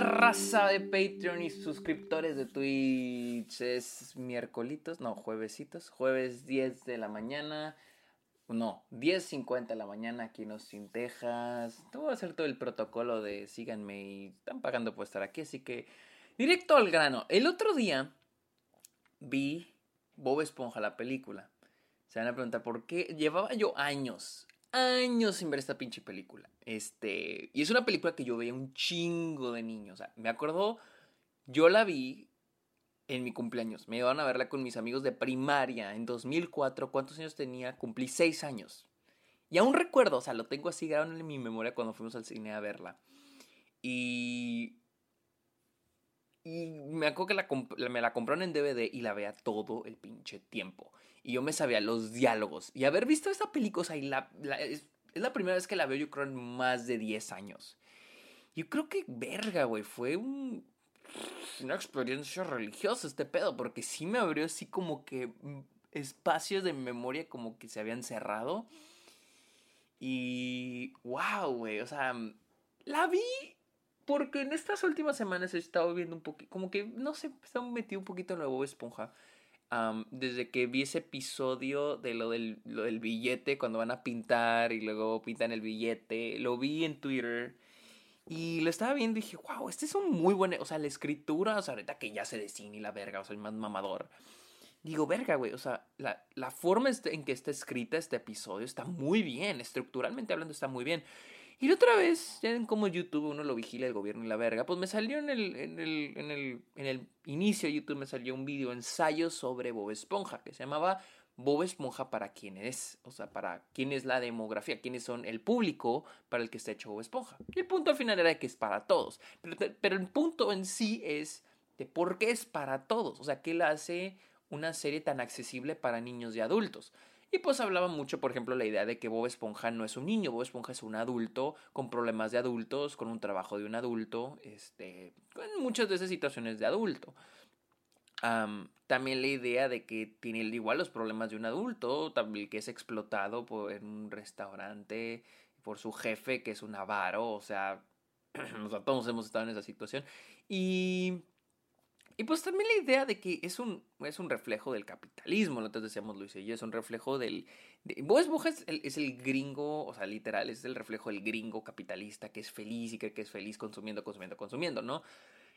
raza de Patreon y suscriptores de Twitch. Es miércolitos, no, juevesitos. Jueves 10 de la mañana. No, 10.50 de la mañana aquí en Austin, Texas. Te voy hacer todo el protocolo de síganme y están pagando por estar aquí, así que directo al grano. El otro día vi Bob Esponja, la película. Se van a preguntar por qué. Llevaba yo años, años sin ver esta pinche película. Este, y es una película que yo veía un chingo de niños. O sea, me acuerdo, yo la vi en mi cumpleaños. Me iban a verla con mis amigos de primaria en 2004. ¿Cuántos años tenía? Cumplí seis años. Y aún recuerdo, o sea, lo tengo así grabado en mi memoria cuando fuimos al cine a verla. Y. Y me acuerdo que me la compraron en DVD y la veía todo el pinche tiempo. Y yo me sabía los diálogos. Y haber visto esta película, o sea, y la, es, la primera vez que la veo, yo creo, en más de 10 años. Yo creo que, verga, güey, fue un, una experiencia religiosa este pedo, porque sí me abrió así como que espacios de memoria como que se habían cerrado. Y, wow, güey, o sea, la vi porque en estas últimas semanas he estado viendo un poquito, como que, no sé, he metido un poquito en la Bob Esponja desde que vi ese episodio de lo del, lo del billete, cuando van a pintar y luego pintan el billete, lo vi en Twitter. Y lo estaba viendo y dije, wow, este es un muy buen. O sea, la escritura, o sea, ahorita que ya se de cine la verga, o sea, el más mamador. Digo, verga, güey, o sea, la, la forma este, en que está escrita este episodio está muy bien, estructuralmente hablando está muy bien. Y la otra vez, ya ven cómo YouTube uno lo vigila el gobierno y la verga, pues me salió en el, en el, en el, en el inicio de YouTube, me salió un video ensayo sobre Bob Esponja, que se llamaba Bob Esponja para quién es, o sea, para quién es la demografía, quiénes son el público para el que está hecho Bob Esponja. Y el punto al final era que es para todos, pero, pero el punto en sí es de por qué es para todos, o sea, qué la hace una serie tan accesible para niños y adultos. Y pues hablaba mucho, por ejemplo, la idea de que Bob Esponja no es un niño, Bob Esponja es un adulto con problemas de adultos, con un trabajo de un adulto, este, con muchas de esas situaciones de adulto. también la idea de que tiene igual los problemas de un adulto, también que es explotado por, en un restaurante por su jefe, que es un avaro, o sea, todos hemos estado en esa situación. Y y pues también la idea de que es un, es un reflejo del capitalismo, nosotros decíamos Luis y yo, es un reflejo del... De, es el, es el gringo, o sea, literal, es el reflejo del gringo capitalista que es feliz y cree que es feliz consumiendo, consumiendo, consumiendo, ¿no?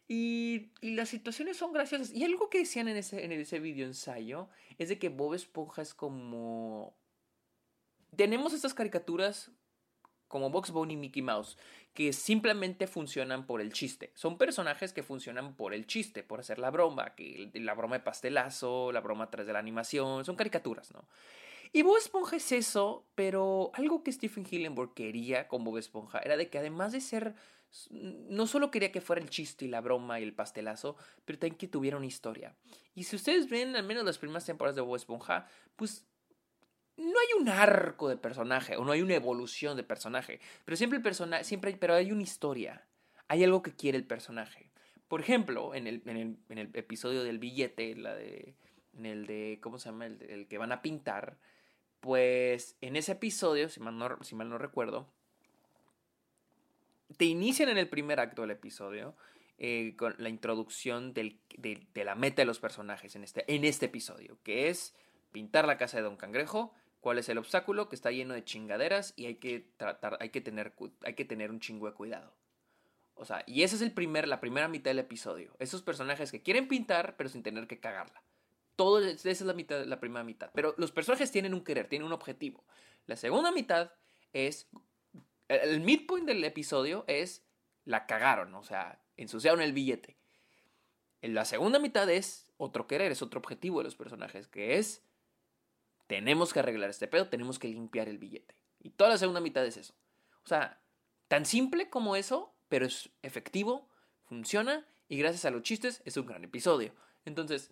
Y, y, las situaciones son graciosas. Y algo que decían en ese, en ese video ensayo es de que Bob Esponja es como... Tenemos estas caricaturas como Box Bunny y Mickey Mouse, que simplemente funcionan por el chiste. Son personajes que funcionan por el chiste, por hacer la broma, que la broma de pastelazo, la broma tras de la animación, son caricaturas, ¿no? Y Bob Esponja es eso, pero algo que Stephen Hillenburg quería con Bob Esponja era de que además de ser, no solo quería que fuera el chiste y la broma y el pastelazo, pero también que tuviera una historia. Y si ustedes ven al menos las primeras temporadas de Bob Esponja, pues no hay un arco de personaje o no hay una evolución de personaje, pero siempre el personaje, siempre pero hay una historia, hay algo que quiere el personaje. Por ejemplo, en el, en el, episodio del billete, la de, en el de, ¿cómo se llama? El, que van a pintar, pues en ese episodio, si mal no, si mal no recuerdo, te inician en el primer acto del episodio eh, con la introducción de, de, la meta de los personajes en este, en este episodio, que es pintar la casa de Don Cangrejo cuál es el obstáculo, que está lleno de chingaderas y hay que tratar, hay que tener, hay que tener un chingo de cuidado. O sea, y esa es el primer, la primera mitad del episodio. Esos personajes que quieren pintar, pero sin tener que cagarla. Todo, esa es la, mitad, la primera mitad. Pero los personajes tienen un querer, tienen un objetivo. La segunda mitad es. El midpoint del episodio es. La cagaron, o sea, ensuciaron el billete. En la segunda mitad es otro querer, es otro objetivo de los personajes, que es tenemos que arreglar este pedo, tenemos que limpiar el billete. Y toda la segunda mitad es eso. O sea, tan simple como eso, pero es efectivo, funciona y gracias a los chistes es un gran episodio. Entonces,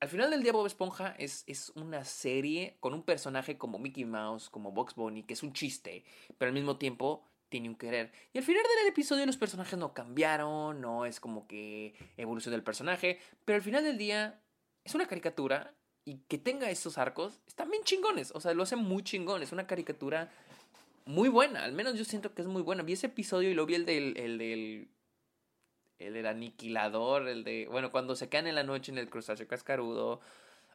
al final del día Bob Esponja es, es una serie con un personaje como Mickey Mouse, como Box Bunny, que es un chiste, pero al mismo tiempo tiene un querer. Y al final del episodio los personajes no cambiaron, no es como que evolución del personaje, pero al final del día es una caricatura y que tenga esos arcos, están bien chingones. O sea, lo hacen muy chingón. Es una caricatura muy buena. Al menos yo siento que es muy buena. Vi ese episodio y lo vi el del. El del el, aniquilador, el de, bueno, cuando se quedan en la noche en el crustáceo cascarudo,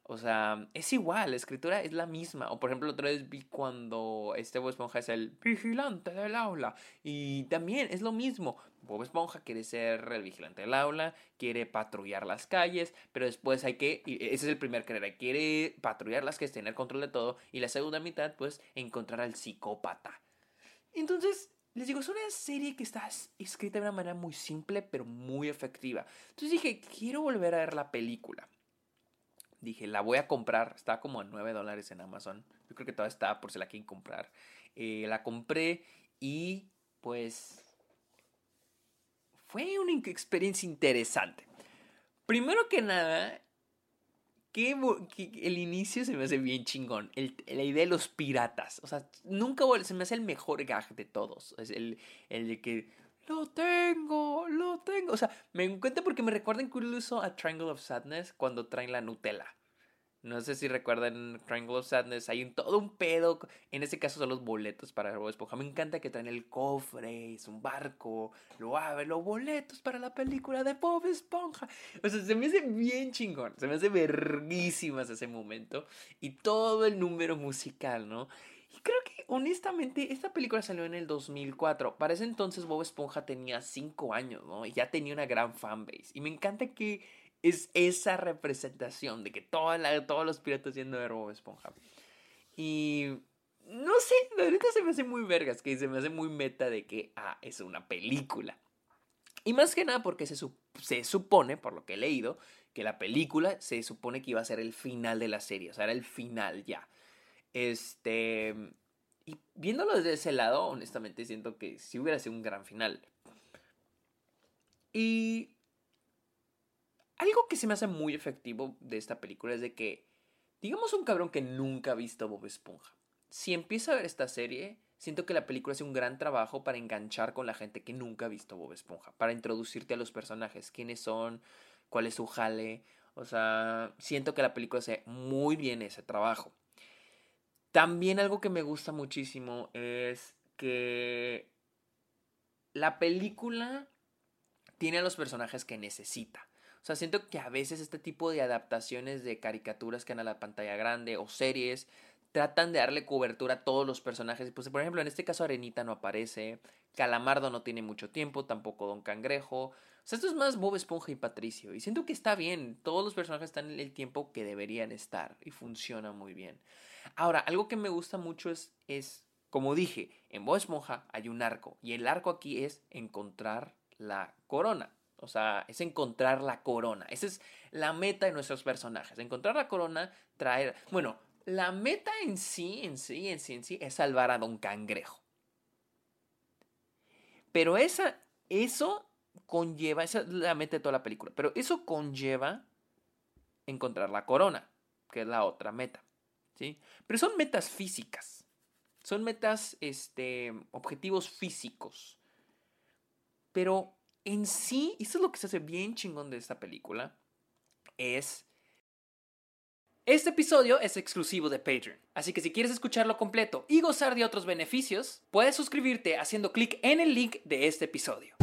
o sea, es igual, la escritura es la misma. O por ejemplo, otra vez vi cuando este Esponja es el vigilante del aula. Y también es lo mismo. Bob Esponja quiere ser el vigilante del aula, quiere patrullar las calles, pero después hay que, y ese es el primer querer, quiere patrullar las calles, tener control de todo. Y la segunda mitad, pues, encontrar al psicópata. Entonces, les digo, es una serie que está escrita de una manera muy simple, pero muy efectiva. Entonces dije, quiero volver a ver la película dije, la voy a comprar. Está como a 9 dólares en Amazon. Yo creo que todavía está por si la quieren comprar. Eh, la compré y pues fue una experiencia interesante. Primero que nada, que, el inicio se me hace bien chingón. la idea de los piratas. O sea, nunca se me hace el mejor gag de todos. Es el, el de que lo tengo, lo tengo. O sea, me encuentro porque me recuerda incluso a Triangle of Sadness cuando traen la Nutella. No sé si recuerdan Triangle of Sadness. Hay todo un pedo. En este caso son los boletos para Bob Esponja. Me encanta que traen el cofre, es un barco. Lo abre, los boletos para la película de Bob Esponja. O sea, se me hace bien chingón. Se me hace verguísimas ese momento. Y todo el número musical, ¿no? Y creo que, honestamente, esta película salió en el 2004. Para ese entonces Bob Esponja tenía 5 años, ¿no? Y ya tenía una gran fanbase. Y me encanta que es esa representación de que toda la, todos los piratas siendo de Bob Esponja. Y no sé, ahorita se me hace muy vergas, que se me hace muy meta de que, ah, es una película. Y más que nada porque se, se supone, por lo que he leído, que la película se supone que iba a ser el final de la serie, o sea, era el final ya. Este. Y viéndolo desde ese lado, honestamente siento que sí hubiera sido un gran final. Y. Algo que se me hace muy efectivo de esta película es de que. Digamos un cabrón que nunca ha visto Bob Esponja. Si empieza a ver esta serie, siento que la película hace un gran trabajo para enganchar con la gente que nunca ha visto Bob Esponja. Para introducirte a los personajes, quiénes son, cuál es su jale. O sea, siento que la película hace muy bien ese trabajo. También algo que me gusta muchísimo es que la película tiene a los personajes que necesita. O sea, siento que a veces este tipo de adaptaciones de caricaturas que van a la pantalla grande o series tratan de darle cobertura a todos los personajes. Pues, por ejemplo, en este caso Arenita no aparece, Calamardo no tiene mucho tiempo, tampoco Don Cangrejo. O sea, esto es más Bob Esponja y Patricio. Y siento que está bien, todos los personajes están en el tiempo que deberían estar y funciona muy bien. Ahora, algo que me gusta mucho es, es, como dije, en Bob Esponja hay un arco. Y el arco aquí es encontrar la corona. O sea, es encontrar la corona. Esa es la meta de nuestros personajes. Encontrar la corona, traer... Bueno, la meta en sí, en sí, en sí, en sí, es salvar a Don Cangrejo. Pero esa, eso conlleva, esa es la meta de toda la película, pero eso conlleva encontrar la corona, que es la otra meta. Pero son metas físicas. Son metas, este, objetivos físicos. Pero en sí, y eso es lo que se hace bien chingón de esta película, es... Este episodio es exclusivo de Patreon, así que si quieres escucharlo completo y gozar de otros beneficios, puedes suscribirte haciendo clic en el link de este episodio.